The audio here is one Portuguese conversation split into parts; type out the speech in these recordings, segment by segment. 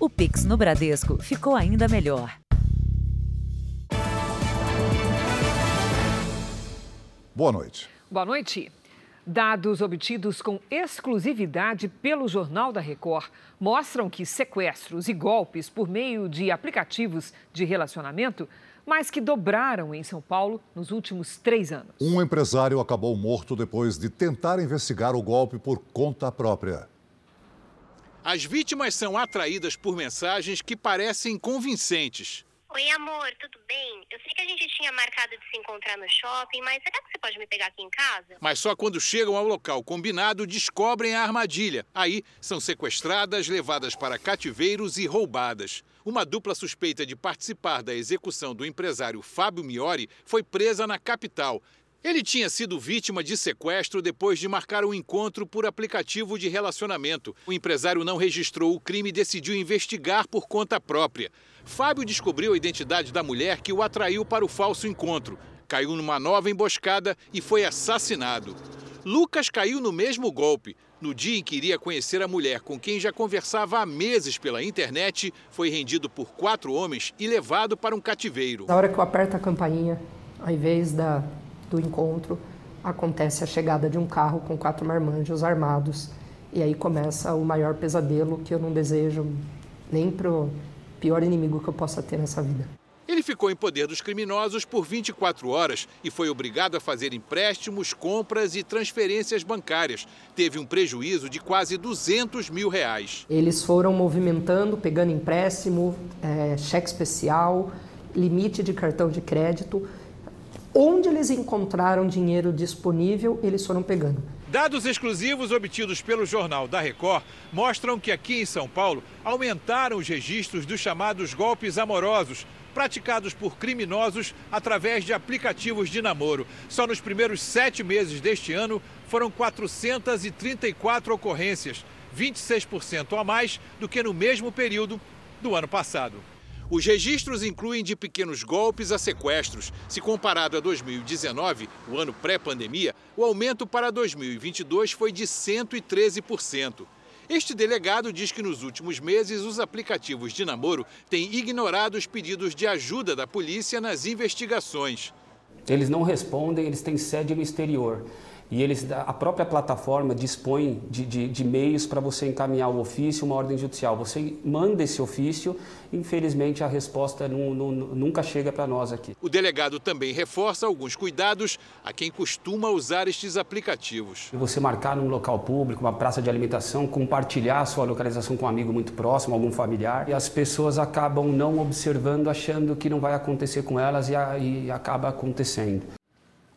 O Pix no Bradesco ficou ainda melhor. Boa noite. Boa noite. Dados obtidos com exclusividade pelo Jornal da Record mostram que sequestros e golpes por meio de aplicativos de relacionamento mais que dobraram em São Paulo nos últimos três anos. Um empresário acabou morto depois de tentar investigar o golpe por conta própria. As vítimas são atraídas por mensagens que parecem convincentes. Oi, amor, tudo bem? Eu sei que a gente tinha marcado de se encontrar no shopping, mas será que você pode me pegar aqui em casa? Mas só quando chegam ao local combinado descobrem a armadilha. Aí são sequestradas, levadas para cativeiros e roubadas. Uma dupla suspeita de participar da execução do empresário Fábio Miori foi presa na capital. Ele tinha sido vítima de sequestro depois de marcar um encontro por aplicativo de relacionamento. O empresário não registrou o crime e decidiu investigar por conta própria. Fábio descobriu a identidade da mulher que o atraiu para o falso encontro. Caiu numa nova emboscada e foi assassinado. Lucas caiu no mesmo golpe. No dia em que iria conhecer a mulher com quem já conversava há meses pela internet, foi rendido por quatro homens e levado para um cativeiro. Na hora que eu aperto a campainha, ao invés da, do encontro, acontece a chegada de um carro com quatro marmanjos armados. E aí começa o maior pesadelo que eu não desejo nem pro pior inimigo que eu possa ter nessa vida. Ele ficou em poder dos criminosos por 24 horas e foi obrigado a fazer empréstimos, compras e transferências bancárias. Teve um prejuízo de quase 200 mil reais. Eles foram movimentando, pegando empréstimo, é, cheque especial, limite de cartão de crédito. Onde eles encontraram dinheiro disponível, eles foram pegando. Dados exclusivos obtidos pelo Jornal da Record mostram que aqui em São Paulo aumentaram os registros dos chamados golpes amorosos, praticados por criminosos através de aplicativos de namoro. Só nos primeiros sete meses deste ano foram 434 ocorrências, 26% a mais do que no mesmo período do ano passado. Os registros incluem de pequenos golpes a sequestros. Se comparado a 2019, o ano pré-pandemia, o aumento para 2022 foi de 113%. Este delegado diz que nos últimos meses os aplicativos de namoro têm ignorado os pedidos de ajuda da polícia nas investigações. Eles não respondem, eles têm sede no exterior e eles, a própria plataforma dispõe de, de, de meios para você encaminhar o ofício, uma ordem judicial. Você manda esse ofício, infelizmente a resposta não, não, nunca chega para nós aqui. O delegado também reforça alguns cuidados a quem costuma usar estes aplicativos. Você marcar num local público, uma praça de alimentação, compartilhar a sua localização com um amigo muito próximo, algum familiar, e as pessoas acabam não observando, achando que não vai acontecer com elas e, e acaba acontecendo.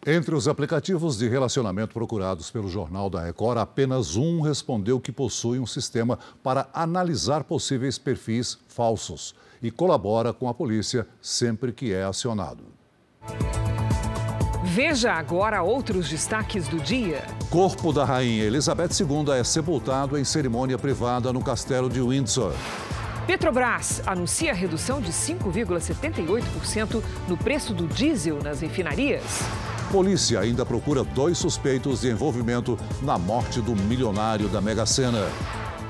Entre os aplicativos de relacionamento procurados pelo Jornal da Record, apenas um respondeu que possui um sistema para analisar possíveis perfis falsos e colabora com a polícia sempre que é acionado. Veja agora outros destaques do dia. Corpo da Rainha Elizabeth II é sepultado em cerimônia privada no Castelo de Windsor. Petrobras anuncia redução de 5,78% no preço do diesel nas refinarias. Polícia ainda procura dois suspeitos de envolvimento na morte do milionário da Mega Sena.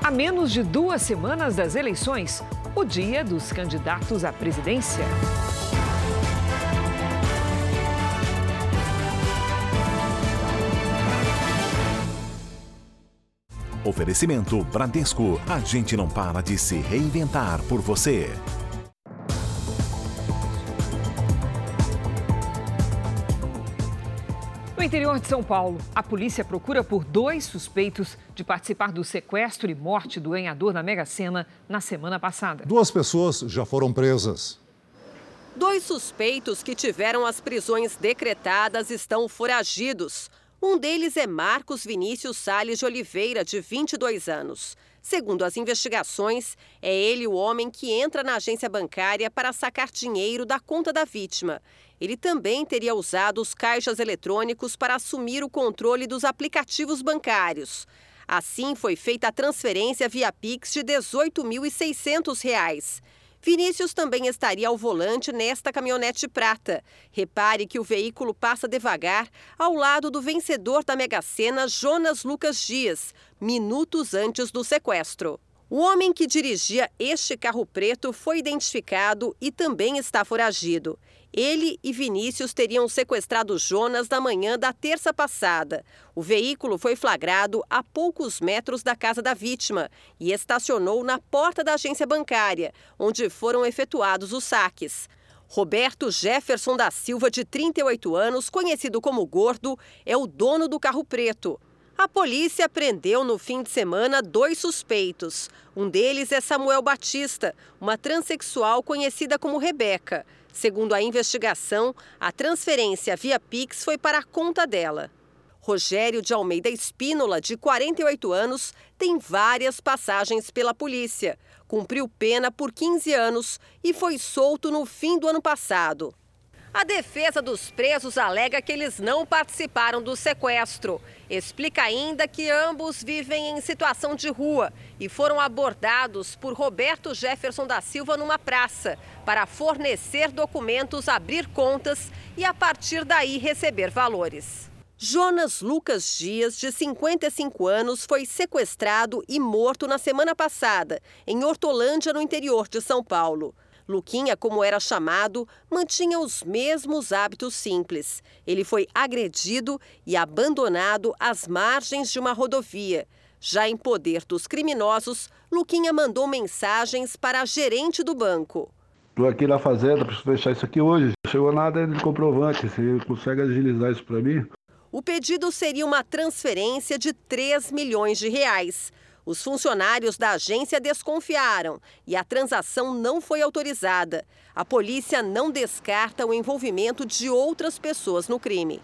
A menos de duas semanas das eleições, o dia dos candidatos à presidência. Oferecimento Bradesco. A gente não para de se reinventar por você. No interior de São Paulo, a polícia procura por dois suspeitos de participar do sequestro e morte do ganhador da Mega Sena na semana passada. Duas pessoas já foram presas. Dois suspeitos que tiveram as prisões decretadas estão foragidos. Um deles é Marcos Vinícius Sales de Oliveira, de 22 anos. Segundo as investigações, é ele o homem que entra na agência bancária para sacar dinheiro da conta da vítima. Ele também teria usado os caixas eletrônicos para assumir o controle dos aplicativos bancários. Assim, foi feita a transferência via Pix de R$ 18.600. Vinícius também estaria ao volante nesta caminhonete prata. Repare que o veículo passa devagar ao lado do vencedor da Mega Sena, Jonas Lucas Dias, minutos antes do sequestro. O homem que dirigia este carro preto foi identificado e também está foragido. Ele e Vinícius teriam sequestrado Jonas na manhã da terça passada. O veículo foi flagrado a poucos metros da casa da vítima e estacionou na porta da agência bancária, onde foram efetuados os saques. Roberto Jefferson da Silva, de 38 anos, conhecido como Gordo, é o dono do carro preto. A polícia prendeu no fim de semana dois suspeitos. Um deles é Samuel Batista, uma transexual conhecida como Rebeca. Segundo a investigação, a transferência via Pix foi para a conta dela. Rogério de Almeida Espínola, de 48 anos, tem várias passagens pela polícia. Cumpriu pena por 15 anos e foi solto no fim do ano passado. A defesa dos presos alega que eles não participaram do sequestro. Explica ainda que ambos vivem em situação de rua e foram abordados por Roberto Jefferson da Silva numa praça para fornecer documentos, abrir contas e, a partir daí, receber valores. Jonas Lucas Dias, de 55 anos, foi sequestrado e morto na semana passada, em Hortolândia, no interior de São Paulo. Luquinha, como era chamado, mantinha os mesmos hábitos simples. Ele foi agredido e abandonado às margens de uma rodovia. Já em poder dos criminosos, Luquinha mandou mensagens para a gerente do banco. Estou aqui na fazenda, preciso fechar isso aqui hoje. Não chegou nada de comprovante. Você consegue agilizar isso para mim? O pedido seria uma transferência de 3 milhões de reais. Os funcionários da agência desconfiaram e a transação não foi autorizada. A polícia não descarta o envolvimento de outras pessoas no crime.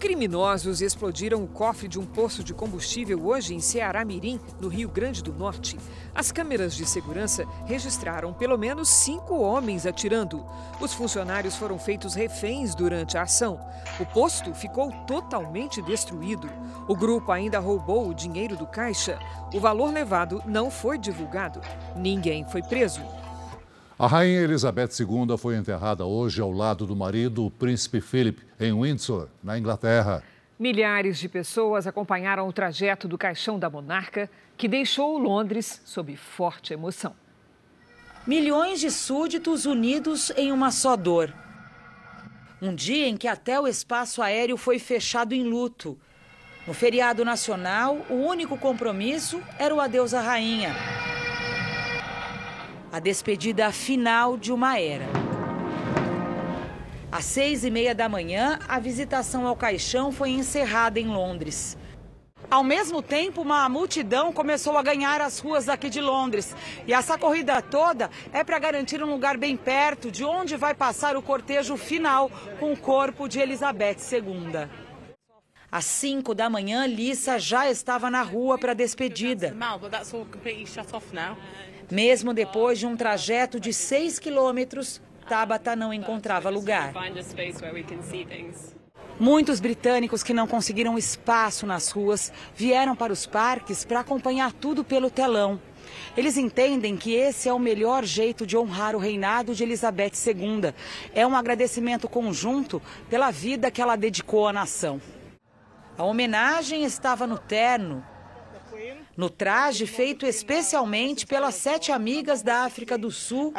Criminosos explodiram o cofre de um poço de combustível hoje em Ceará Mirim, no Rio Grande do Norte. As câmeras de segurança registraram pelo menos cinco homens atirando. Os funcionários foram feitos reféns durante a ação. O posto ficou totalmente destruído. O grupo ainda roubou o dinheiro do caixa. O valor levado não foi divulgado. Ninguém foi preso. A rainha Elizabeth II foi enterrada hoje ao lado do marido, o príncipe Philip, em Windsor, na Inglaterra. Milhares de pessoas acompanharam o trajeto do caixão da monarca, que deixou Londres sob forte emoção. Milhões de súditos unidos em uma só dor. Um dia em que até o espaço aéreo foi fechado em luto. No feriado nacional, o único compromisso era o adeus à rainha a despedida final de uma era. Às seis e meia da manhã, a visitação ao caixão foi encerrada em Londres. Ao mesmo tempo, uma multidão começou a ganhar as ruas aqui de Londres. E essa corrida toda é para garantir um lugar bem perto de onde vai passar o cortejo final com o corpo de Elizabeth II. Às 5 da manhã, Lissa já estava na rua para a despedida. Mesmo depois de um trajeto de 6 quilômetros, Tabata não encontrava lugar. Muitos britânicos que não conseguiram espaço nas ruas vieram para os parques para acompanhar tudo pelo telão. Eles entendem que esse é o melhor jeito de honrar o reinado de Elizabeth II. É um agradecimento conjunto pela vida que ela dedicou à nação. A homenagem estava no terno, no traje feito especialmente pelas sete amigas da África do Sul,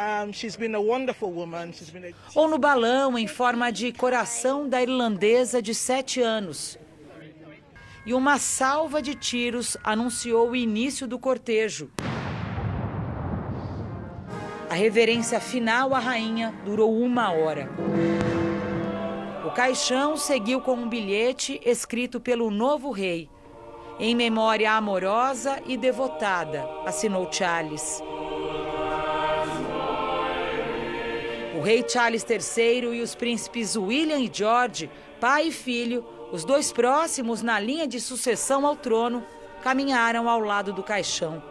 ou no balão em forma de coração da irlandesa de sete anos. E uma salva de tiros anunciou o início do cortejo. A reverência final à rainha durou uma hora. O caixão seguiu com um bilhete escrito pelo novo rei. Em memória amorosa e devotada, assinou Charles. O rei Charles III e os príncipes William e George, pai e filho, os dois próximos na linha de sucessão ao trono, caminharam ao lado do caixão.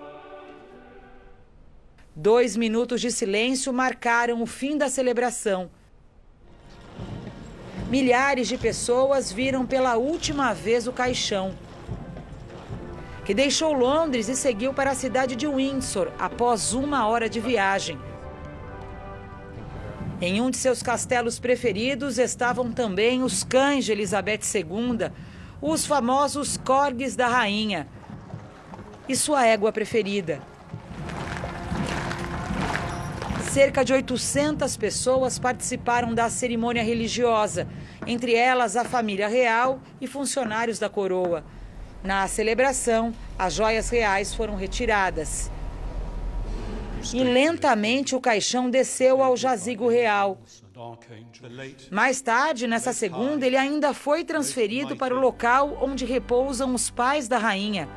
Dois minutos de silêncio marcaram o fim da celebração. Milhares de pessoas viram pela última vez o caixão que deixou Londres e seguiu para a cidade de Windsor após uma hora de viagem. Em um de seus castelos preferidos estavam também os cães de Elizabeth II, os famosos corgues da rainha e sua égua preferida. Cerca de 800 pessoas participaram da cerimônia religiosa, entre elas a família real e funcionários da coroa. Na celebração, as joias reais foram retiradas. E lentamente o caixão desceu ao jazigo real. Mais tarde, nessa segunda, ele ainda foi transferido para o local onde repousam os pais da rainha.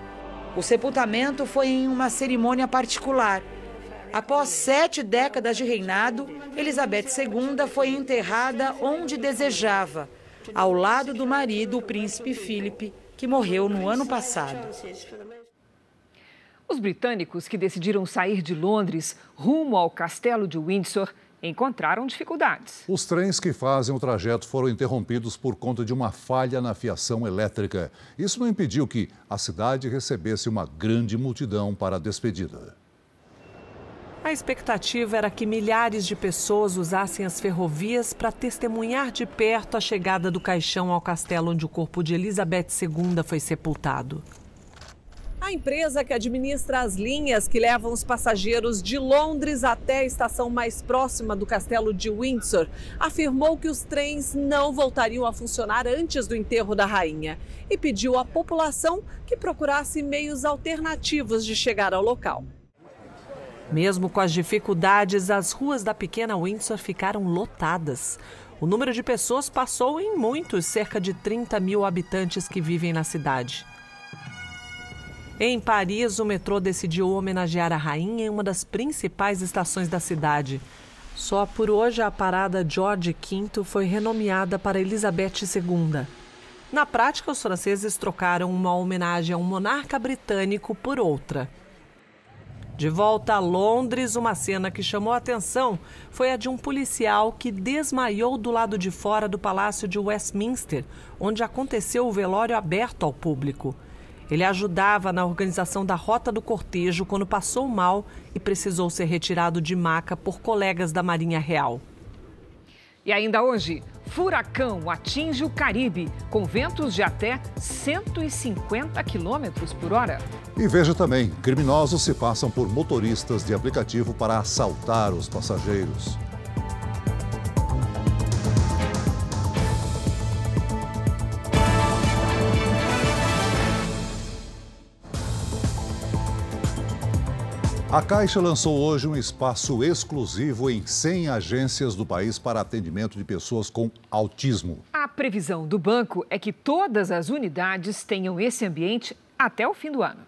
O sepultamento foi em uma cerimônia particular. Após sete décadas de reinado, Elizabeth II foi enterrada onde desejava, ao lado do marido, o príncipe Philip, que morreu no ano passado. Os britânicos que decidiram sair de Londres rumo ao castelo de Windsor encontraram dificuldades. Os trens que fazem o trajeto foram interrompidos por conta de uma falha na fiação elétrica. Isso não impediu que a cidade recebesse uma grande multidão para a despedida. A expectativa era que milhares de pessoas usassem as ferrovias para testemunhar de perto a chegada do caixão ao castelo onde o corpo de Elizabeth II foi sepultado. A empresa que administra as linhas que levam os passageiros de Londres até a estação mais próxima do castelo de Windsor afirmou que os trens não voltariam a funcionar antes do enterro da rainha e pediu à população que procurasse meios alternativos de chegar ao local. Mesmo com as dificuldades, as ruas da pequena Windsor ficaram lotadas. O número de pessoas passou em muitos, cerca de 30 mil habitantes que vivem na cidade. Em Paris, o metrô decidiu homenagear a rainha em uma das principais estações da cidade. Só por hoje a parada George V foi renomeada para Elizabeth II. Na prática, os franceses trocaram uma homenagem a um monarca britânico por outra. De volta a Londres, uma cena que chamou a atenção foi a de um policial que desmaiou do lado de fora do Palácio de Westminster, onde aconteceu o velório aberto ao público. Ele ajudava na organização da rota do cortejo quando passou mal e precisou ser retirado de maca por colegas da Marinha Real. E ainda hoje, furacão atinge o Caribe com ventos de até 150 quilômetros por hora. E veja também: criminosos se passam por motoristas de aplicativo para assaltar os passageiros. A Caixa lançou hoje um espaço exclusivo em 100 agências do país para atendimento de pessoas com autismo. A previsão do banco é que todas as unidades tenham esse ambiente até o fim do ano.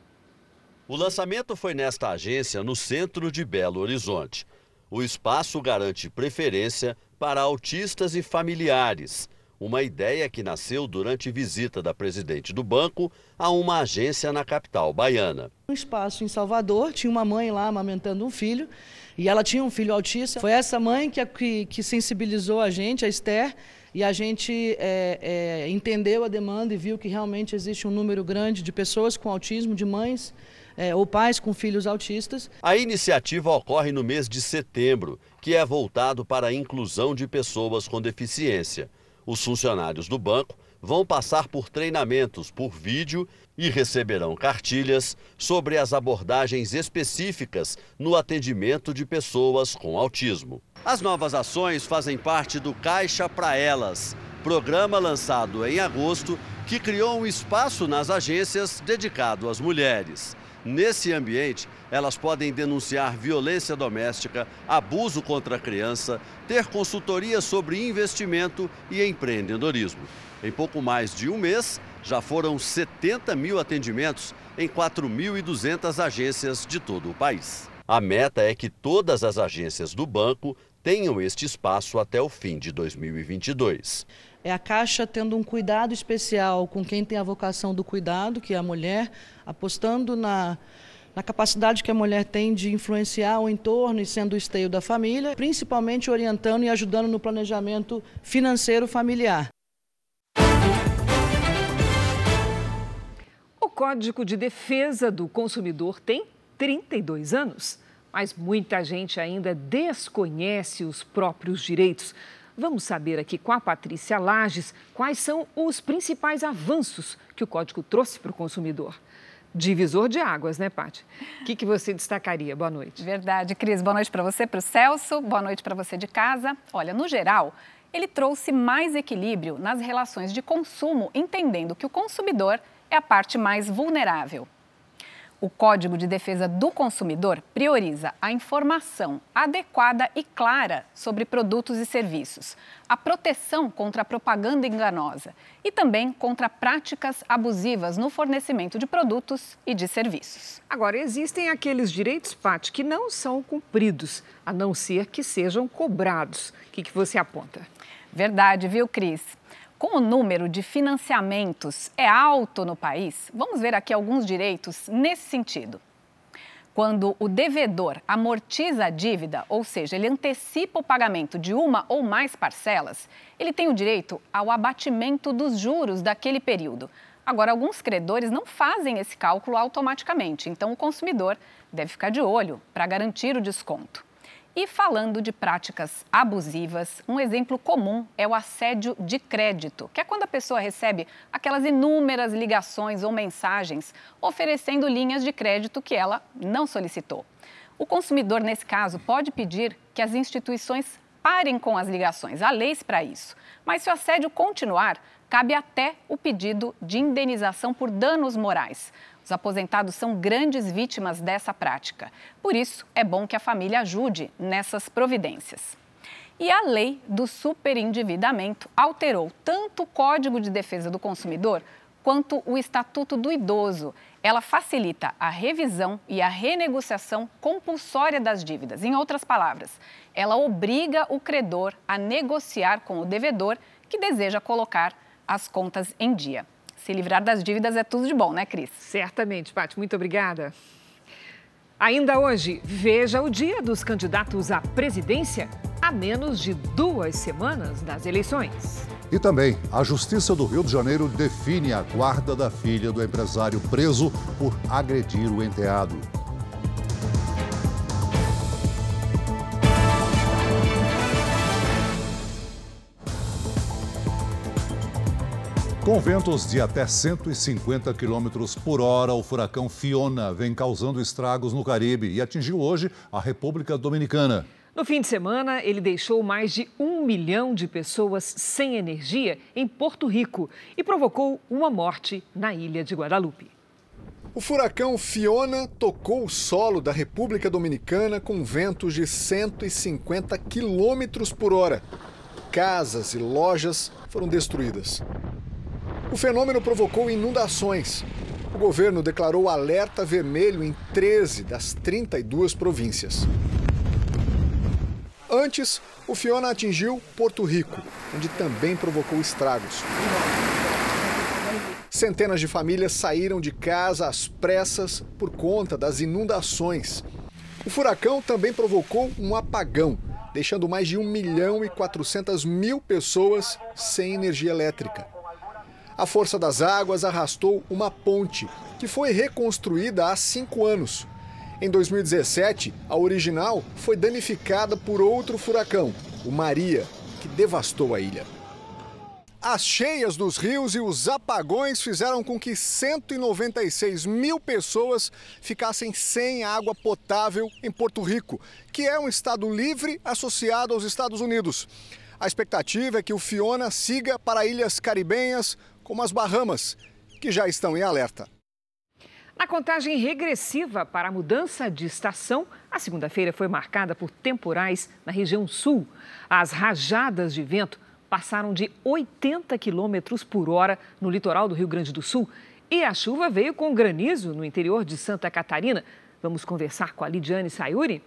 O lançamento foi nesta agência no centro de Belo Horizonte. O espaço garante preferência para autistas e familiares uma ideia que nasceu durante visita da presidente do banco a uma agência na capital baiana. Um espaço em Salvador, tinha uma mãe lá amamentando um filho, e ela tinha um filho autista. Foi essa mãe que, que, que sensibilizou a gente, a Esther, e a gente é, é, entendeu a demanda e viu que realmente existe um número grande de pessoas com autismo, de mães é, ou pais com filhos autistas. A iniciativa ocorre no mês de setembro, que é voltado para a inclusão de pessoas com deficiência. Os funcionários do banco vão passar por treinamentos por vídeo e receberão cartilhas sobre as abordagens específicas no atendimento de pessoas com autismo. As novas ações fazem parte do Caixa para Elas, programa lançado em agosto que criou um espaço nas agências dedicado às mulheres. Nesse ambiente, elas podem denunciar violência doméstica, abuso contra a criança, ter consultoria sobre investimento e empreendedorismo. Em pouco mais de um mês, já foram 70 mil atendimentos em 4.200 agências de todo o país. A meta é que todas as agências do banco tenham este espaço até o fim de 2022 é a Caixa tendo um cuidado especial com quem tem a vocação do cuidado, que é a mulher, apostando na, na capacidade que a mulher tem de influenciar o entorno e sendo o esteio da família, principalmente orientando e ajudando no planejamento financeiro familiar. O Código de Defesa do Consumidor tem 32 anos, mas muita gente ainda desconhece os próprios direitos. Vamos saber aqui com a Patrícia Lages quais são os principais avanços que o código trouxe para o consumidor. Divisor de águas, né, Paty? O que, que você destacaria? Boa noite. Verdade, Cris. Boa noite para você, para o Celso. Boa noite para você de casa. Olha, no geral, ele trouxe mais equilíbrio nas relações de consumo, entendendo que o consumidor é a parte mais vulnerável. O Código de Defesa do Consumidor prioriza a informação adequada e clara sobre produtos e serviços, a proteção contra a propaganda enganosa e também contra práticas abusivas no fornecimento de produtos e de serviços. Agora, existem aqueles direitos, Pat, que não são cumpridos, a não ser que sejam cobrados. O que, que você aponta? Verdade, viu, Cris? Com o número de financiamentos é alto no país, vamos ver aqui alguns direitos nesse sentido. Quando o devedor amortiza a dívida, ou seja, ele antecipa o pagamento de uma ou mais parcelas, ele tem o direito ao abatimento dos juros daquele período. Agora, alguns credores não fazem esse cálculo automaticamente, então o consumidor deve ficar de olho para garantir o desconto. E falando de práticas abusivas, um exemplo comum é o assédio de crédito, que é quando a pessoa recebe aquelas inúmeras ligações ou mensagens oferecendo linhas de crédito que ela não solicitou. O consumidor, nesse caso, pode pedir que as instituições parem com as ligações. Há leis para isso. Mas se o assédio continuar, cabe até o pedido de indenização por danos morais. Os aposentados são grandes vítimas dessa prática. Por isso, é bom que a família ajude nessas providências. E a lei do superendividamento alterou tanto o Código de Defesa do Consumidor quanto o Estatuto do Idoso. Ela facilita a revisão e a renegociação compulsória das dívidas. Em outras palavras, ela obriga o credor a negociar com o devedor que deseja colocar as contas em dia se livrar das dívidas é tudo de bom, né, Cris? Certamente, Paty. Muito obrigada. Ainda hoje, veja o dia dos candidatos à presidência a menos de duas semanas das eleições. E também, a Justiça do Rio de Janeiro define a guarda da filha do empresário preso por agredir o enteado. Com ventos de até 150 km por hora, o furacão Fiona vem causando estragos no Caribe e atingiu hoje a República Dominicana. No fim de semana, ele deixou mais de um milhão de pessoas sem energia em Porto Rico e provocou uma morte na ilha de Guadalupe. O furacão Fiona tocou o solo da República Dominicana com ventos de 150 quilômetros por hora. Casas e lojas foram destruídas. O fenômeno provocou inundações. O governo declarou alerta vermelho em 13 das 32 províncias. Antes, o Fiona atingiu Porto Rico, onde também provocou estragos. Centenas de famílias saíram de casa às pressas por conta das inundações. O furacão também provocou um apagão, deixando mais de 1 milhão e 400 mil pessoas sem energia elétrica. A força das águas arrastou uma ponte, que foi reconstruída há cinco anos. Em 2017, a original foi danificada por outro furacão, o Maria, que devastou a ilha. As cheias dos rios e os apagões fizeram com que 196 mil pessoas ficassem sem água potável em Porto Rico, que é um estado livre associado aos Estados Unidos. A expectativa é que o Fiona siga para ilhas caribenhas, como as Bahamas, que já estão em alerta. Na contagem regressiva para a mudança de estação, a segunda-feira foi marcada por temporais na região sul. As rajadas de vento passaram de 80 quilômetros por hora no litoral do Rio Grande do Sul e a chuva veio com granizo no interior de Santa Catarina. Vamos conversar com a Lidiane Sayuri.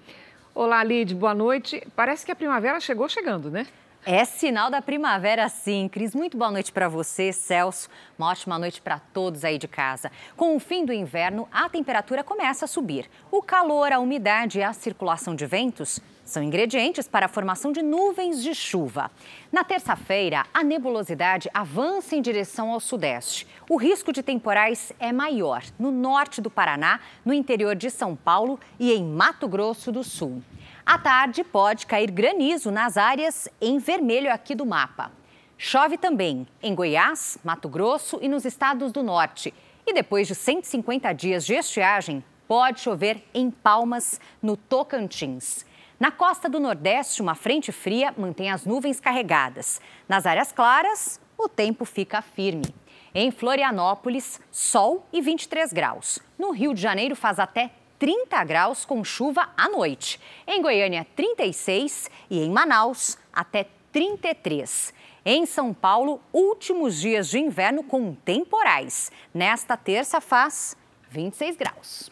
Olá, Lid, boa noite. Parece que a primavera chegou chegando, né? É sinal da primavera, sim. Cris, muito boa noite para você, Celso. Uma ótima noite para todos aí de casa. Com o fim do inverno, a temperatura começa a subir. O calor, a umidade e a circulação de ventos são ingredientes para a formação de nuvens de chuva. Na terça-feira, a nebulosidade avança em direção ao sudeste. O risco de temporais é maior no norte do Paraná, no interior de São Paulo e em Mato Grosso do Sul. À tarde, pode cair granizo nas áreas em vermelho aqui do mapa. Chove também em Goiás, Mato Grosso e nos estados do norte. E depois de 150 dias de estiagem, pode chover em Palmas, no Tocantins. Na costa do Nordeste, uma frente fria mantém as nuvens carregadas. Nas áreas claras, o tempo fica firme. Em Florianópolis, sol e 23 graus. No Rio de Janeiro, faz até 30 graus com chuva à noite. Em Goiânia, 36 e em Manaus, até 33. Em São Paulo, últimos dias de inverno com temporais. Nesta terça faz 26 graus.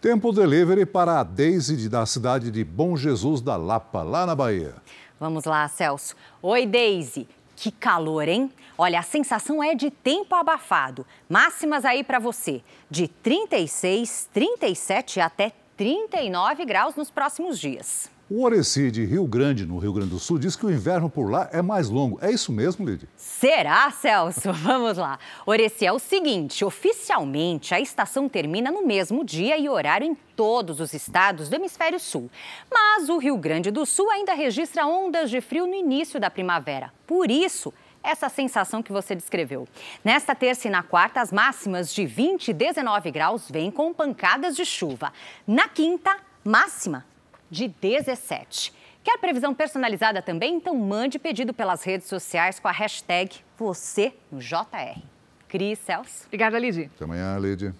Tempo delivery para a Daisy da cidade de Bom Jesus da Lapa, lá na Bahia. Vamos lá, Celso. Oi, Daisy. Que calor, hein? Olha, a sensação é de tempo abafado. Máximas aí para você: de 36, 37 até 39 graus nos próximos dias. O Oreci de Rio Grande, no Rio Grande do Sul, diz que o inverno por lá é mais longo. É isso mesmo, Lidy? Será, Celso? Vamos lá. Oreci é o seguinte: oficialmente a estação termina no mesmo dia e horário em todos os estados do hemisfério sul. Mas o Rio Grande do Sul ainda registra ondas de frio no início da primavera. Por isso, essa sensação que você descreveu. Nesta terça e na quarta, as máximas de 20 e 19 graus vêm com pancadas de chuva. Na quinta, máxima de 17. Quer previsão personalizada também? Então mande pedido pelas redes sociais com a hashtag você no JR. Cris Celso. Obrigada, Lidy. Até amanhã, Lidy.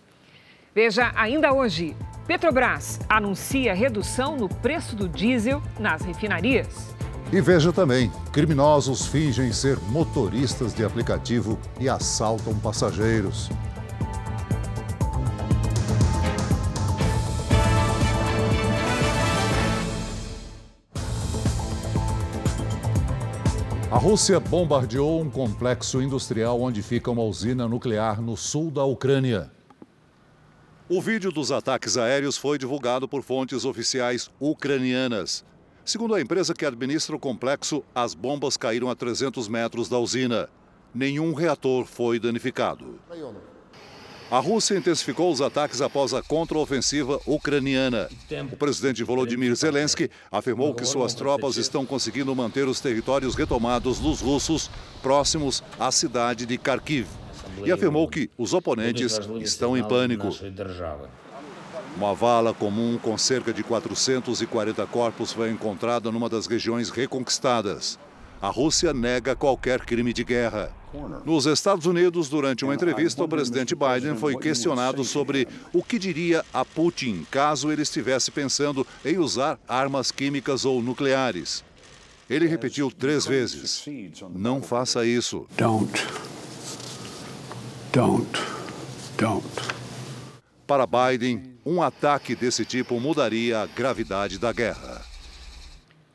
Veja ainda hoje, Petrobras anuncia redução no preço do diesel nas refinarias. E veja também, criminosos fingem ser motoristas de aplicativo e assaltam passageiros. Rússia bombardeou um complexo industrial onde fica uma usina nuclear no sul da Ucrânia. O vídeo dos ataques aéreos foi divulgado por fontes oficiais ucranianas. Segundo a empresa que administra o complexo, as bombas caíram a 300 metros da usina. Nenhum reator foi danificado. A Rússia intensificou os ataques após a contraofensiva ucraniana. O presidente Volodymyr Zelensky afirmou que suas tropas estão conseguindo manter os territórios retomados dos russos próximos à cidade de Kharkiv. E afirmou que os oponentes estão em pânico. Uma vala comum com cerca de 440 corpos foi encontrada numa das regiões reconquistadas. A Rússia nega qualquer crime de guerra. Nos Estados Unidos, durante uma entrevista, o presidente Biden foi questionado sobre o que diria a Putin caso ele estivesse pensando em usar armas químicas ou nucleares. Ele repetiu três vezes: Não faça isso. Don't. Don't. Don't. Para Biden, um ataque desse tipo mudaria a gravidade da guerra.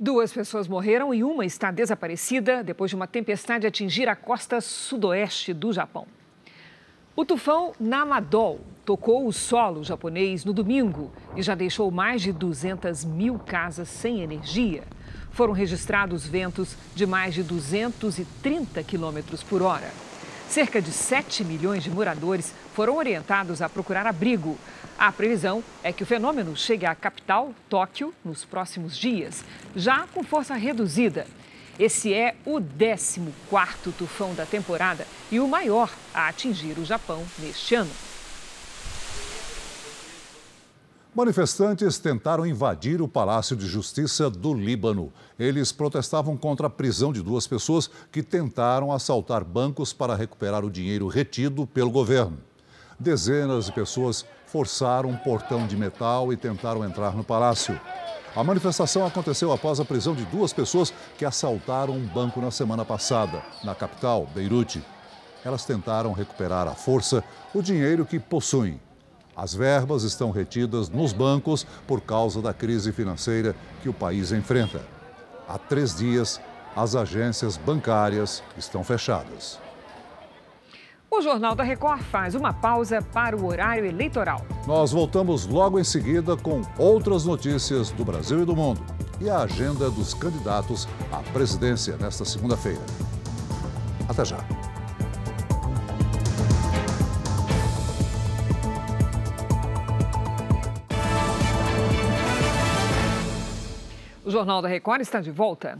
Duas pessoas morreram e uma está desaparecida depois de uma tempestade atingir a costa sudoeste do Japão. O tufão Namadol tocou o solo japonês no domingo e já deixou mais de 200 mil casas sem energia. Foram registrados ventos de mais de 230 quilômetros por hora. Cerca de 7 milhões de moradores foram orientados a procurar abrigo. A previsão é que o fenômeno chegue à capital, Tóquio, nos próximos dias, já com força reduzida. Esse é o 14º tufão da temporada e o maior a atingir o Japão neste ano. Manifestantes tentaram invadir o Palácio de Justiça do Líbano. Eles protestavam contra a prisão de duas pessoas que tentaram assaltar bancos para recuperar o dinheiro retido pelo governo. Dezenas de pessoas forçaram um portão de metal e tentaram entrar no palácio. A manifestação aconteceu após a prisão de duas pessoas que assaltaram um banco na semana passada, na capital, Beirute. Elas tentaram recuperar à força o dinheiro que possuem. As verbas estão retidas nos bancos por causa da crise financeira que o país enfrenta. Há três dias, as agências bancárias estão fechadas. O Jornal da Record faz uma pausa para o horário eleitoral. Nós voltamos logo em seguida com outras notícias do Brasil e do mundo e a agenda dos candidatos à presidência nesta segunda-feira. Até já. O Jornal da Record está de volta.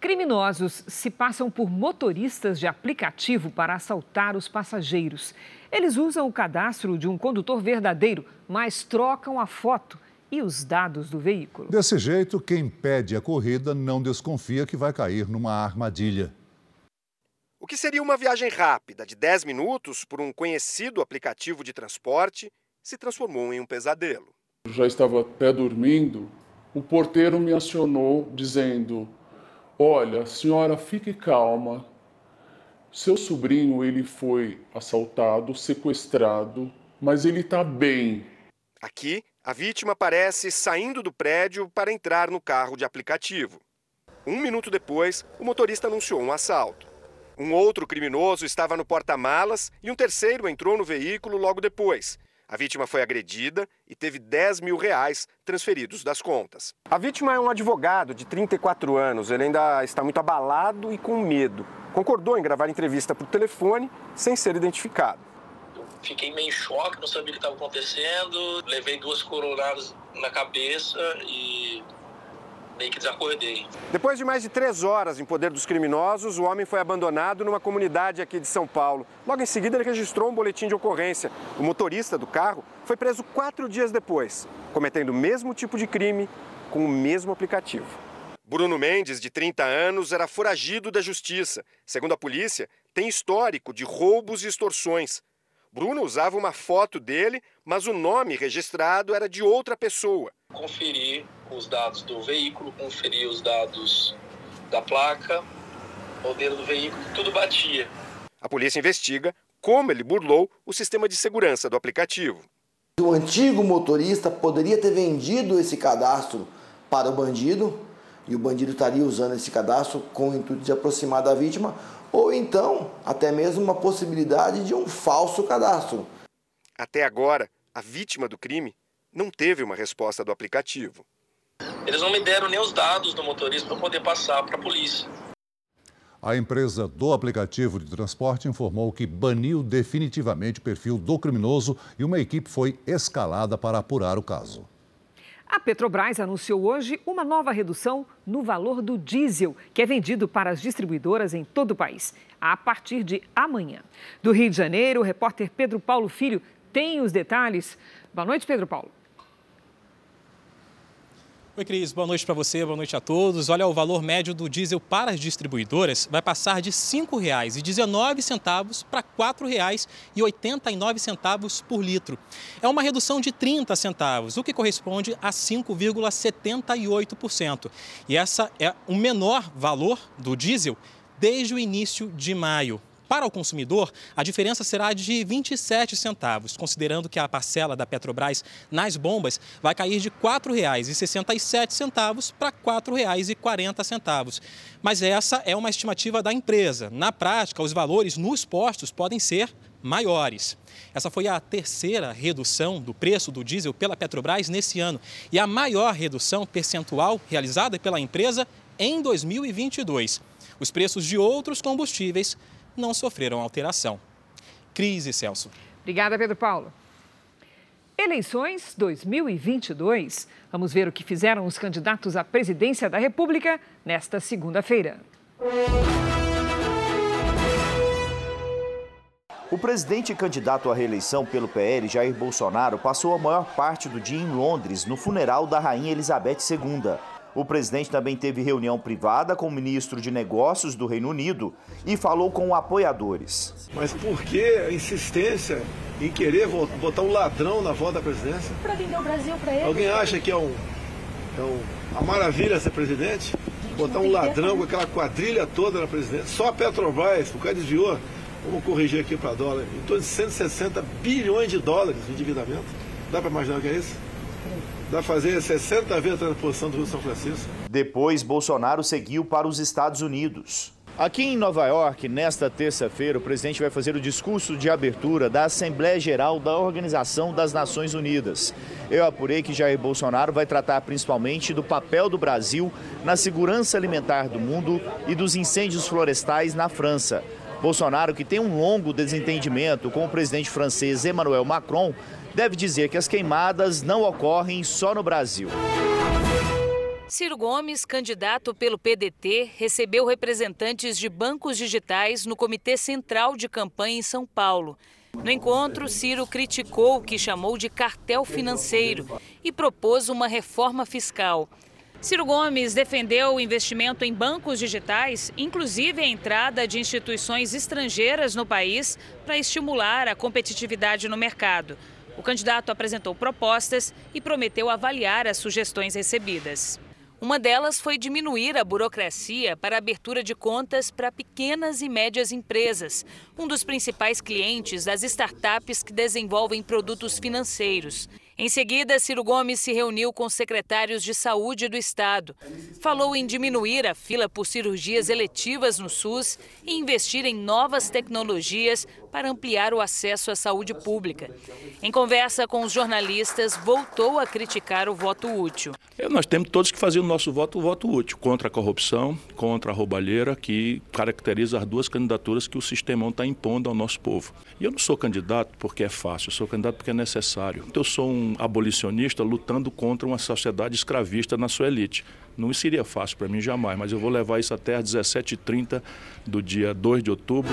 Criminosos se passam por motoristas de aplicativo para assaltar os passageiros. Eles usam o cadastro de um condutor verdadeiro, mas trocam a foto e os dados do veículo. Desse jeito, quem pede a corrida não desconfia que vai cair numa armadilha. O que seria uma viagem rápida de 10 minutos por um conhecido aplicativo de transporte se transformou em um pesadelo. Já estava até dormindo, o porteiro me acionou dizendo: "Olha, senhora, fique calma. Seu sobrinho ele foi assaltado, sequestrado, mas ele está bem." Aqui, a vítima aparece saindo do prédio para entrar no carro de aplicativo. Um minuto depois, o motorista anunciou um assalto. Um outro criminoso estava no porta-malas e um terceiro entrou no veículo logo depois. A vítima foi agredida e teve 10 mil reais transferidos das contas. A vítima é um advogado de 34 anos. Ele ainda está muito abalado e com medo. Concordou em gravar entrevista por telefone sem ser identificado. Fiquei meio em choque, não sabia o que estava acontecendo. Levei duas coronadas na cabeça e meio que desacordei. Depois de mais de três horas em poder dos criminosos, o homem foi abandonado numa comunidade aqui de São Paulo. Logo em seguida, ele registrou um boletim de ocorrência. O motorista do carro foi preso quatro dias depois, cometendo o mesmo tipo de crime com o mesmo aplicativo. Bruno Mendes, de 30 anos, era foragido da justiça. Segundo a polícia, tem histórico de roubos e extorsões. Bruno usava uma foto dele, mas o nome registrado era de outra pessoa. Conferi os dados do veículo, conferi os dados da placa, modelo do veículo, tudo batia. A polícia investiga como ele burlou o sistema de segurança do aplicativo. O antigo motorista poderia ter vendido esse cadastro para o bandido e o bandido estaria usando esse cadastro com o intuito de aproximar da vítima ou então até mesmo uma possibilidade de um falso cadastro. Até agora, a vítima do crime não teve uma resposta do aplicativo. Eles não me deram nem os dados do motorista para poder passar para a polícia. A empresa do aplicativo de transporte informou que baniu definitivamente o perfil do criminoso e uma equipe foi escalada para apurar o caso. A Petrobras anunciou hoje uma nova redução no valor do diesel, que é vendido para as distribuidoras em todo o país, a partir de amanhã. Do Rio de Janeiro, o repórter Pedro Paulo Filho tem os detalhes. Boa noite, Pedro Paulo. Oi, Cris. Boa noite para você, boa noite a todos. Olha, o valor médio do diesel para as distribuidoras vai passar de R$ 5,19 para R$ 4,89 por litro. É uma redução de 30 centavos, o que corresponde a 5,78%. E essa é o menor valor do diesel desde o início de maio. Para o consumidor, a diferença será de 27 centavos, considerando que a parcela da Petrobras nas bombas vai cair de R$ 4,67 para R$ 4,40. Mas essa é uma estimativa da empresa. Na prática, os valores nos postos podem ser maiores. Essa foi a terceira redução do preço do diesel pela Petrobras nesse ano e a maior redução percentual realizada pela empresa em 2022. Os preços de outros combustíveis não sofreram alteração. Crise, Celso. Obrigada, Pedro Paulo. Eleições 2022. Vamos ver o que fizeram os candidatos à presidência da República nesta segunda-feira. O presidente candidato à reeleição pelo PL, Jair Bolsonaro, passou a maior parte do dia em Londres, no funeral da Rainha Elizabeth II. O presidente também teve reunião privada com o ministro de Negócios do Reino Unido e falou com apoiadores. Mas por que a insistência em querer botar um ladrão na volta da presidência? Para vender o Brasil para ele. Alguém acha que é, um, é um, uma maravilha ser presidente? Botar um ladrão com aquela quadrilha toda na presidência? Só a Petrobras, o cara desviou, vamos corrigir aqui para dólar, em torno de 160 bilhões de dólares de endividamento. Dá para imaginar o que é isso? Dá fazer 60 vezes a transposição do Rio São Francisco. Depois, Bolsonaro seguiu para os Estados Unidos. Aqui em Nova York, nesta terça-feira, o presidente vai fazer o discurso de abertura da Assembleia Geral da Organização das Nações Unidas. Eu apurei que Jair Bolsonaro vai tratar principalmente do papel do Brasil na segurança alimentar do mundo e dos incêndios florestais na França. Bolsonaro, que tem um longo desentendimento com o presidente francês Emmanuel Macron, deve dizer que as queimadas não ocorrem só no Brasil. Ciro Gomes, candidato pelo PDT, recebeu representantes de bancos digitais no Comitê Central de Campanha em São Paulo. No encontro, Ciro criticou o que chamou de cartel financeiro e propôs uma reforma fiscal. Ciro Gomes defendeu o investimento em bancos digitais, inclusive a entrada de instituições estrangeiras no país para estimular a competitividade no mercado. O candidato apresentou propostas e prometeu avaliar as sugestões recebidas. Uma delas foi diminuir a burocracia para a abertura de contas para pequenas e médias empresas, um dos principais clientes das startups que desenvolvem produtos financeiros. Em seguida, Ciro Gomes se reuniu com secretários de saúde do estado. Falou em diminuir a fila por cirurgias eletivas no SUS e investir em novas tecnologias para ampliar o acesso à saúde pública. Em conversa com os jornalistas, voltou a criticar o voto útil. É, nós temos todos que fazer o nosso voto o voto útil contra a corrupção, contra a roubalheira, que caracteriza as duas candidaturas que o sistema está impondo ao nosso povo. E eu não sou candidato porque é fácil, eu sou candidato porque é necessário. Eu sou um abolicionista lutando contra uma sociedade escravista na sua elite. Não seria fácil para mim jamais, mas eu vou levar isso até às 17h30 do dia 2 de outubro.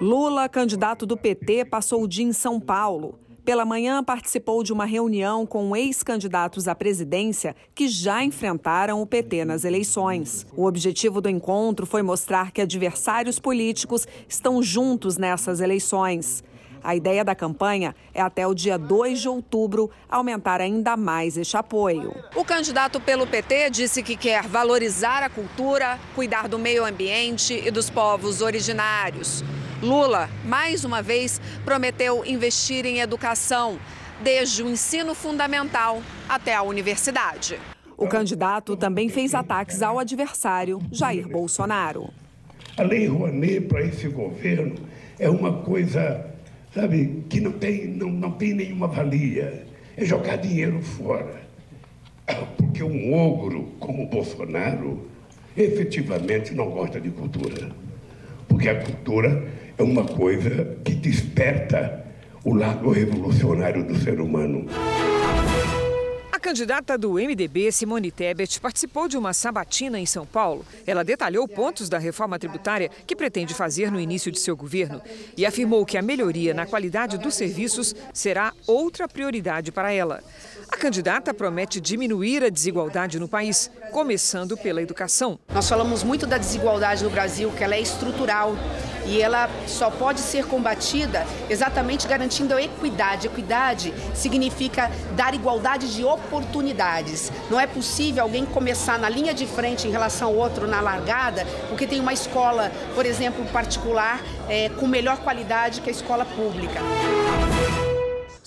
Lula, candidato do PT, passou o dia em São Paulo. Pela manhã, participou de uma reunião com ex-candidatos à presidência que já enfrentaram o PT nas eleições. O objetivo do encontro foi mostrar que adversários políticos estão juntos nessas eleições. A ideia da campanha é até o dia 2 de outubro aumentar ainda mais este apoio. O candidato pelo PT disse que quer valorizar a cultura, cuidar do meio ambiente e dos povos originários. Lula, mais uma vez, prometeu investir em educação, desde o ensino fundamental até a universidade. O candidato também fez ataques ao adversário, Jair Bolsonaro. A Lei Rouanet para esse governo é uma coisa sabe, que não tem, não, não tem nenhuma valia. É jogar dinheiro fora. Porque um ogro como Bolsonaro efetivamente não gosta de cultura. Porque a cultura é uma coisa que desperta o lado revolucionário do ser humano. A candidata do MDB, Simone Tebet, participou de uma sabatina em São Paulo. Ela detalhou pontos da reforma tributária que pretende fazer no início de seu governo e afirmou que a melhoria na qualidade dos serviços será outra prioridade para ela. A candidata promete diminuir a desigualdade no país, começando pela educação. Nós falamos muito da desigualdade no Brasil, que ela é estrutural e ela só pode ser combatida exatamente garantindo a equidade. Equidade significa dar igualdade de oportunidades. Não é possível alguém começar na linha de frente em relação ao outro na largada, porque tem uma escola, por exemplo, particular, é, com melhor qualidade que a escola pública.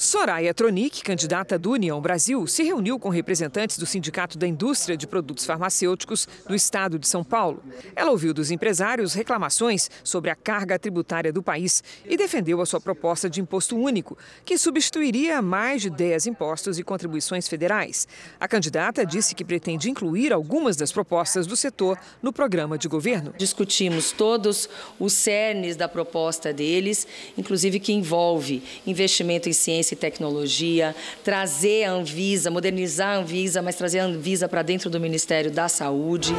Soraya Tronic, candidata do União Brasil, se reuniu com representantes do Sindicato da Indústria de Produtos Farmacêuticos do Estado de São Paulo. Ela ouviu dos empresários reclamações sobre a carga tributária do país e defendeu a sua proposta de imposto único, que substituiria mais de 10 impostos e contribuições federais. A candidata disse que pretende incluir algumas das propostas do setor no programa de governo. Discutimos todos os cernes da proposta deles, inclusive que envolve investimento em ciência tecnologia, trazer a Anvisa, modernizar a Anvisa, mas trazer a Anvisa para dentro do Ministério da Saúde.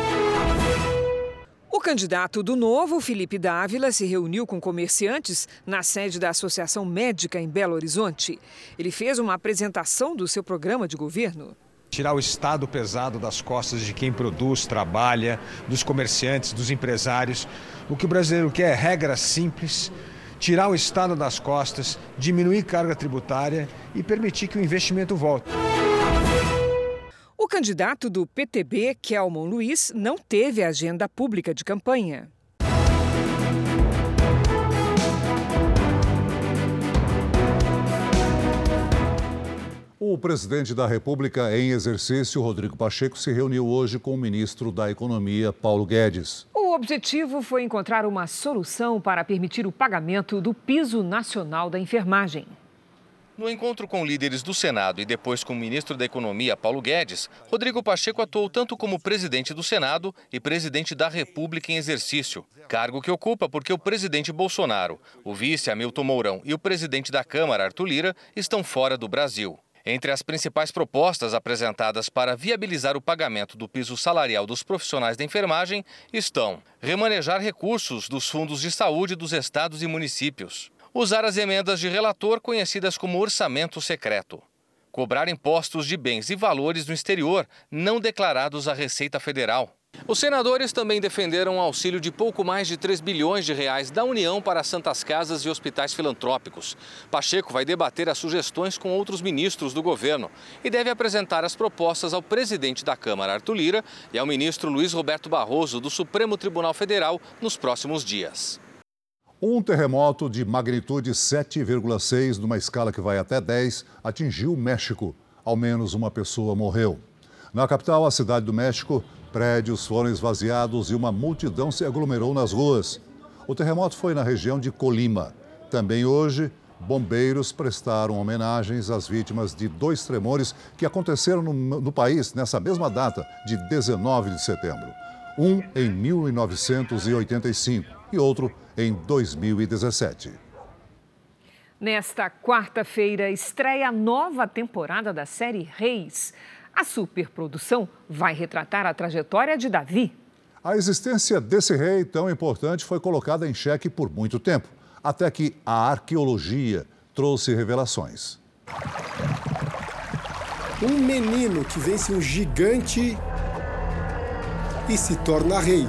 O candidato do Novo, Felipe Dávila, se reuniu com comerciantes na sede da Associação Médica em Belo Horizonte. Ele fez uma apresentação do seu programa de governo. Tirar o estado pesado das costas de quem produz, trabalha, dos comerciantes, dos empresários. O que o brasileiro quer é regras simples, tirar o Estado das costas, diminuir carga tributária e permitir que o investimento volte. O candidato do PTB, Kelmon Luiz, não teve agenda pública de campanha. O presidente da República em exercício, Rodrigo Pacheco, se reuniu hoje com o ministro da Economia, Paulo Guedes. O objetivo foi encontrar uma solução para permitir o pagamento do piso nacional da enfermagem. No encontro com líderes do Senado e depois com o ministro da Economia, Paulo Guedes, Rodrigo Pacheco atuou tanto como presidente do Senado e presidente da República em exercício, cargo que ocupa porque o presidente Bolsonaro, o vice Hamilton Mourão e o presidente da Câmara, Arthur Lira, estão fora do Brasil. Entre as principais propostas apresentadas para viabilizar o pagamento do piso salarial dos profissionais da enfermagem estão remanejar recursos dos fundos de saúde dos estados e municípios, usar as emendas de relator conhecidas como orçamento secreto, cobrar impostos de bens e valores no exterior não declarados à Receita Federal os senadores também defenderam um auxílio de pouco mais de 3 bilhões de reais da União para santas casas e hospitais filantrópicos. Pacheco vai debater as sugestões com outros ministros do governo e deve apresentar as propostas ao presidente da Câmara, Arthur Lira, e ao ministro Luiz Roberto Barroso, do Supremo Tribunal Federal, nos próximos dias. Um terremoto de magnitude 7,6, numa escala que vai até 10, atingiu o México. Ao menos uma pessoa morreu. Na capital, a cidade do México, Prédios foram esvaziados e uma multidão se aglomerou nas ruas. O terremoto foi na região de Colima. Também hoje, bombeiros prestaram homenagens às vítimas de dois tremores que aconteceram no, no, país nessa mesma data, de 19 de setembro. Um em 1985 e outro em 2017. Nesta quarta-feira, estreia a nova temporada da série Reis. A superprodução vai retratar a trajetória de Davi. A existência desse rei tão importante foi colocada em xeque por muito tempo, até que a arqueologia trouxe revelações. Um menino que vence um gigante e se torna rei.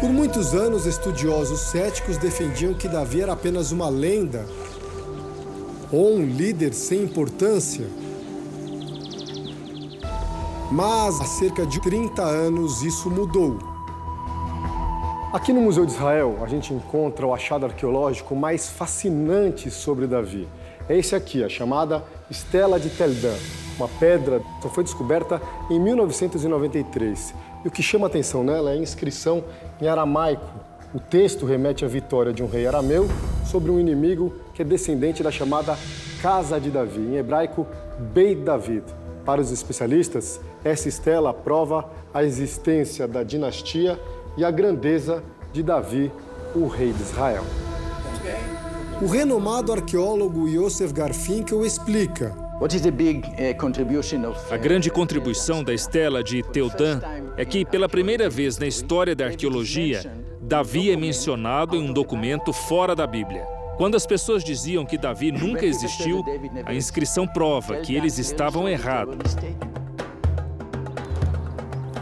Por muitos anos, estudiosos céticos defendiam que Davi era apenas uma lenda ou um líder sem importância. Mas há cerca de 30 anos isso mudou. Aqui no Museu de Israel, a gente encontra o achado arqueológico mais fascinante sobre Davi. É esse aqui, a chamada Estela de Teldan, uma pedra que foi descoberta em 1993. E o que chama atenção nela é a inscrição em aramaico. O texto remete à vitória de um rei arameu sobre um inimigo que é descendente da chamada Casa de Davi, em hebraico Beit David. Para os especialistas, essa estela prova a existência da dinastia e a grandeza de Davi, o rei de Israel. O renomado arqueólogo Yosef Garfinkel explica. Eh, a grande contribuição da estela de Teudan é que, pela primeira vez na história da arqueologia, Davi é mencionado em um documento fora da Bíblia. Quando as pessoas diziam que Davi nunca existiu, a inscrição prova que eles estavam errados.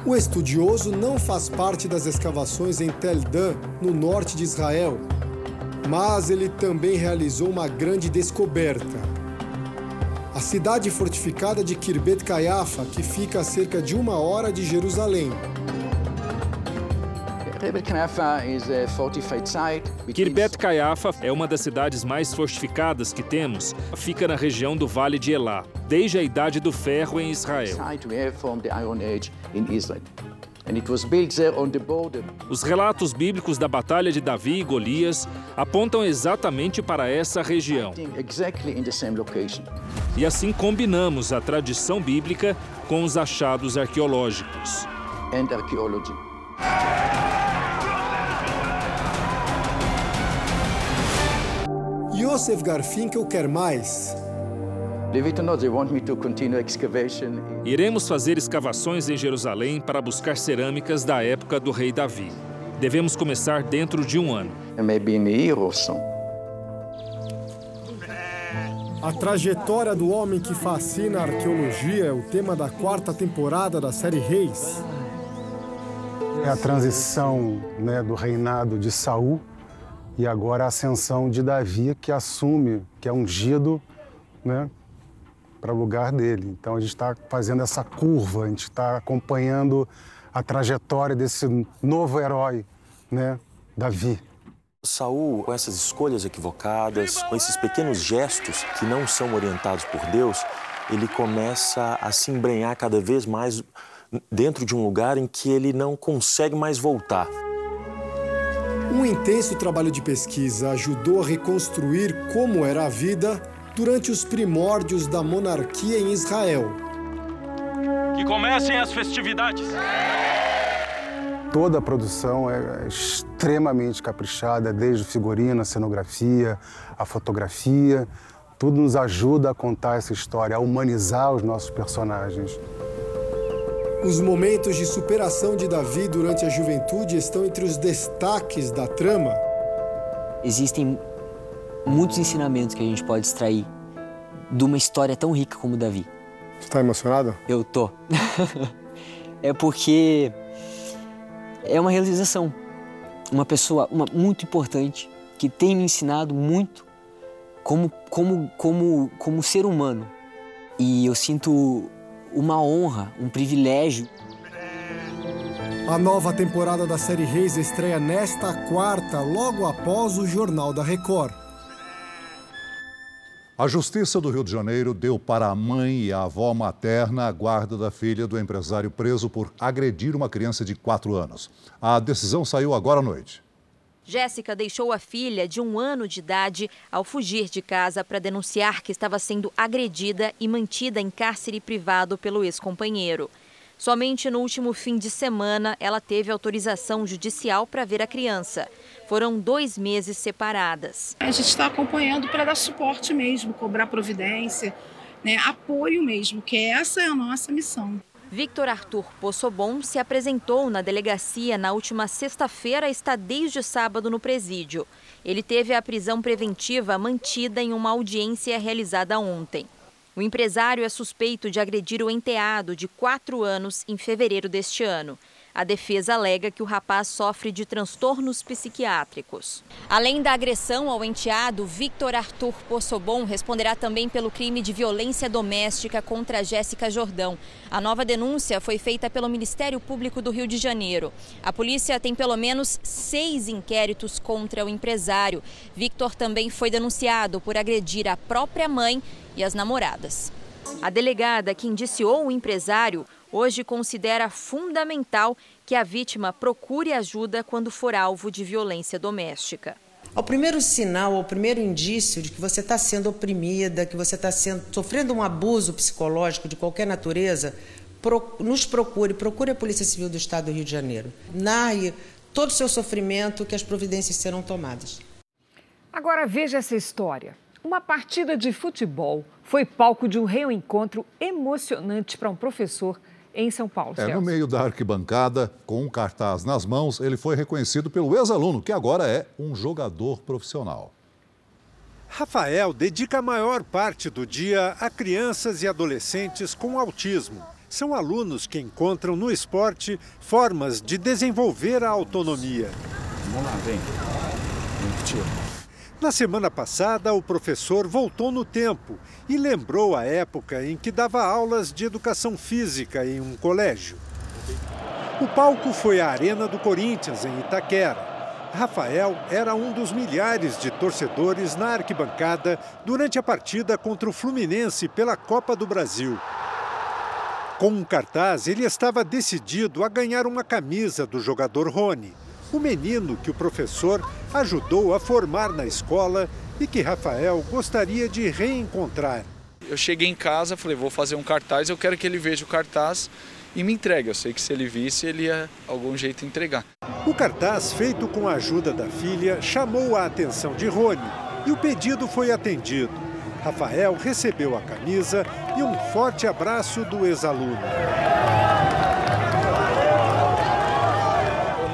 O estudioso não faz parte das escavações em Tel Dan, no norte de Israel, mas ele também realizou uma grande descoberta. A cidade fortificada de Kirbet Caiafa, que fica a cerca de uma hora de Jerusalém. Kirbet Caiafa é uma das cidades mais fortificadas que temos. Fica na região do Vale de Elá, desde a Idade do Ferro em Israel. Os relatos bíblicos da Batalha de Davi e Golias apontam exatamente para essa região. E assim combinamos a tradição bíblica com os achados arqueológicos. Joseph Garfinkel quer mais. Iremos fazer escavações em Jerusalém para buscar cerâmicas da época do rei Davi. Devemos começar dentro de um ano. A trajetória do homem que fascina a arqueologia é o tema da quarta temporada da série Reis. É a transição né, do reinado de Saul e agora a ascensão de Davi, que assume, que é ungido né, para o lugar dele. Então a gente está fazendo essa curva, a gente está acompanhando a trajetória desse novo herói, né, Davi. Saul, com essas escolhas equivocadas, com esses pequenos gestos que não são orientados por Deus, ele começa a se embrenhar cada vez mais dentro de um lugar em que ele não consegue mais voltar. Um intenso trabalho de pesquisa ajudou a reconstruir como era a vida durante os primórdios da monarquia em Israel. Que comecem as festividades! Toda a produção é extremamente caprichada, desde o figurino, a cenografia, a fotografia. Tudo nos ajuda a contar essa história, a humanizar os nossos personagens. Os momentos de superação de Davi durante a juventude estão entre os destaques da trama. Existem muitos ensinamentos que a gente pode extrair de uma história tão rica como Davi. Você está emocionado? Eu tô. é porque é uma realização. Uma pessoa uma, muito importante que tem me ensinado muito como, como, como, como ser humano. E eu sinto uma honra, um privilégio. A nova temporada da série Reis estreia nesta quarta, logo após o Jornal da Record. A Justiça do Rio de Janeiro deu para a mãe e a avó materna a guarda da filha do empresário preso por agredir uma criança de 4 anos. A decisão saiu agora à noite. Jéssica deixou a filha de um ano de idade ao fugir de casa para denunciar que estava sendo agredida e mantida em cárcere privado pelo ex-companheiro. Somente no último fim de semana ela teve autorização judicial para ver a criança. Foram dois meses separadas. A gente está acompanhando para dar suporte mesmo, cobrar providência, né, apoio mesmo, que essa é a nossa missão. Victor Arthur Possobon se apresentou na delegacia na última sexta-feira e está desde sábado no presídio. Ele teve a prisão preventiva mantida em uma audiência realizada ontem. O empresário é suspeito de agredir o enteado de quatro anos em fevereiro deste ano. A defesa alega que o rapaz sofre de transtornos psiquiátricos. Além da agressão ao enteado, Victor Arthur Possobon responderá também pelo crime de violência doméstica contra Jéssica Jordão. A nova denúncia foi feita pelo Ministério Público do Rio de Janeiro. A polícia tem pelo menos seis inquéritos contra o empresário. Victor também foi denunciado por agredir a própria mãe e as namoradas. A delegada que indiciou o empresário hoje considera fundamental que a vítima procure ajuda quando for alvo de violência doméstica. Ao primeiro sinal, ao primeiro indício de que você está sendo oprimida, que você está sofrendo um abuso psicológico de qualquer natureza, pro, nos procure, procure a Polícia Civil do Estado do Rio de Janeiro. Narre todo o seu sofrimento, que as providências serão tomadas. Agora veja essa história. Uma partida de futebol foi palco de um reencontro emocionante para um professor em São Paulo. É, no meio da arquibancada, com um cartaz nas mãos, ele foi reconhecido pelo ex-aluno, que agora é um jogador profissional. Rafael dedica a maior parte do dia a crianças e adolescentes com autismo. São alunos que encontram no esporte formas de desenvolver a autonomia. Vamos lá, vem. Vem, tio. Na semana passada, o professor voltou no tempo e lembrou a época em que dava aulas de educação física em um colégio. O palco foi a Arena do Corinthians, em Itaquera. Rafael era um dos milhares de torcedores na arquibancada durante a partida contra o Fluminense pela Copa do Brasil. Com um cartaz, ele estava decidido a ganhar uma camisa do jogador Rony o menino que o professor ajudou a formar na escola e que Rafael gostaria de reencontrar. Eu cheguei em casa, falei, vou fazer um cartaz, eu quero que ele veja o cartaz e me entregue. Eu sei que se ele visse, ele ia algum jeito entregar. O cartaz, feito com a ajuda da filha, chamou a atenção de Rony e o pedido foi atendido. Rafael recebeu a camisa e um forte abraço do ex-aluno.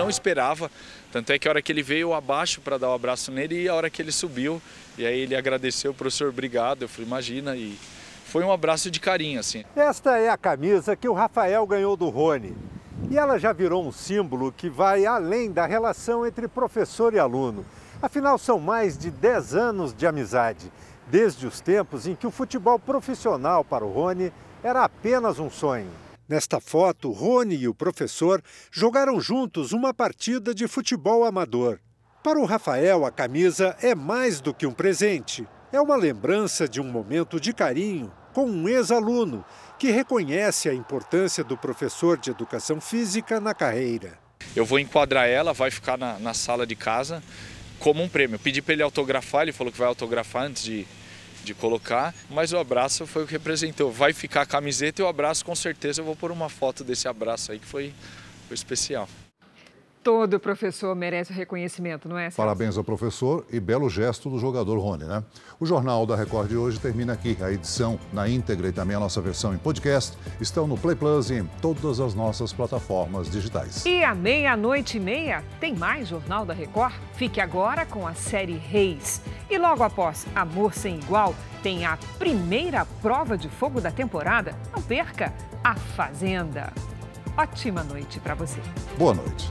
Não esperava. Tanto é que a hora que ele veio abaixo para dar o um abraço nele e a hora que ele subiu, e aí ele agradeceu, professor, obrigado. Eu falei, imagina, e foi um abraço de carinho, assim. Esta é a camisa que o Rafael ganhou do Rony. E ela já virou um símbolo que vai além da relação entre professor e aluno. Afinal, são mais de 10 anos de amizade, desde os tempos em que o futebol profissional para o Rony era apenas um sonho. Nesta foto, Rony e o professor jogaram juntos uma partida de futebol amador. Para o Rafael, a camisa é mais do que um presente. É uma lembrança de um momento de carinho com um ex-aluno que reconhece a importância do professor de educação física na carreira. Eu vou enquadrar ela, vai ficar na, na sala de casa como um prêmio. Pedi para ele autografar, ele falou que vai autografar antes de, de colocar, mas o abraço foi o que representou. Vai ficar a camiseta e o abraço, com certeza, eu vou pôr uma foto desse abraço aí que foi, foi especial. Todo professor merece reconhecimento, não é? Celso? Parabéns ao professor e belo gesto do jogador Rony, né? O Jornal da Record de hoje termina aqui. A edição na íntegra e também a nossa versão em podcast estão no Play Plus e em todas as nossas plataformas digitais. E à meia-noite e meia tem mais Jornal da Record? Fique agora com a série Reis. E logo após Amor Sem Igual, tem a primeira prova de fogo da temporada. Não perca, A Fazenda. Ótima noite para você. Boa noite.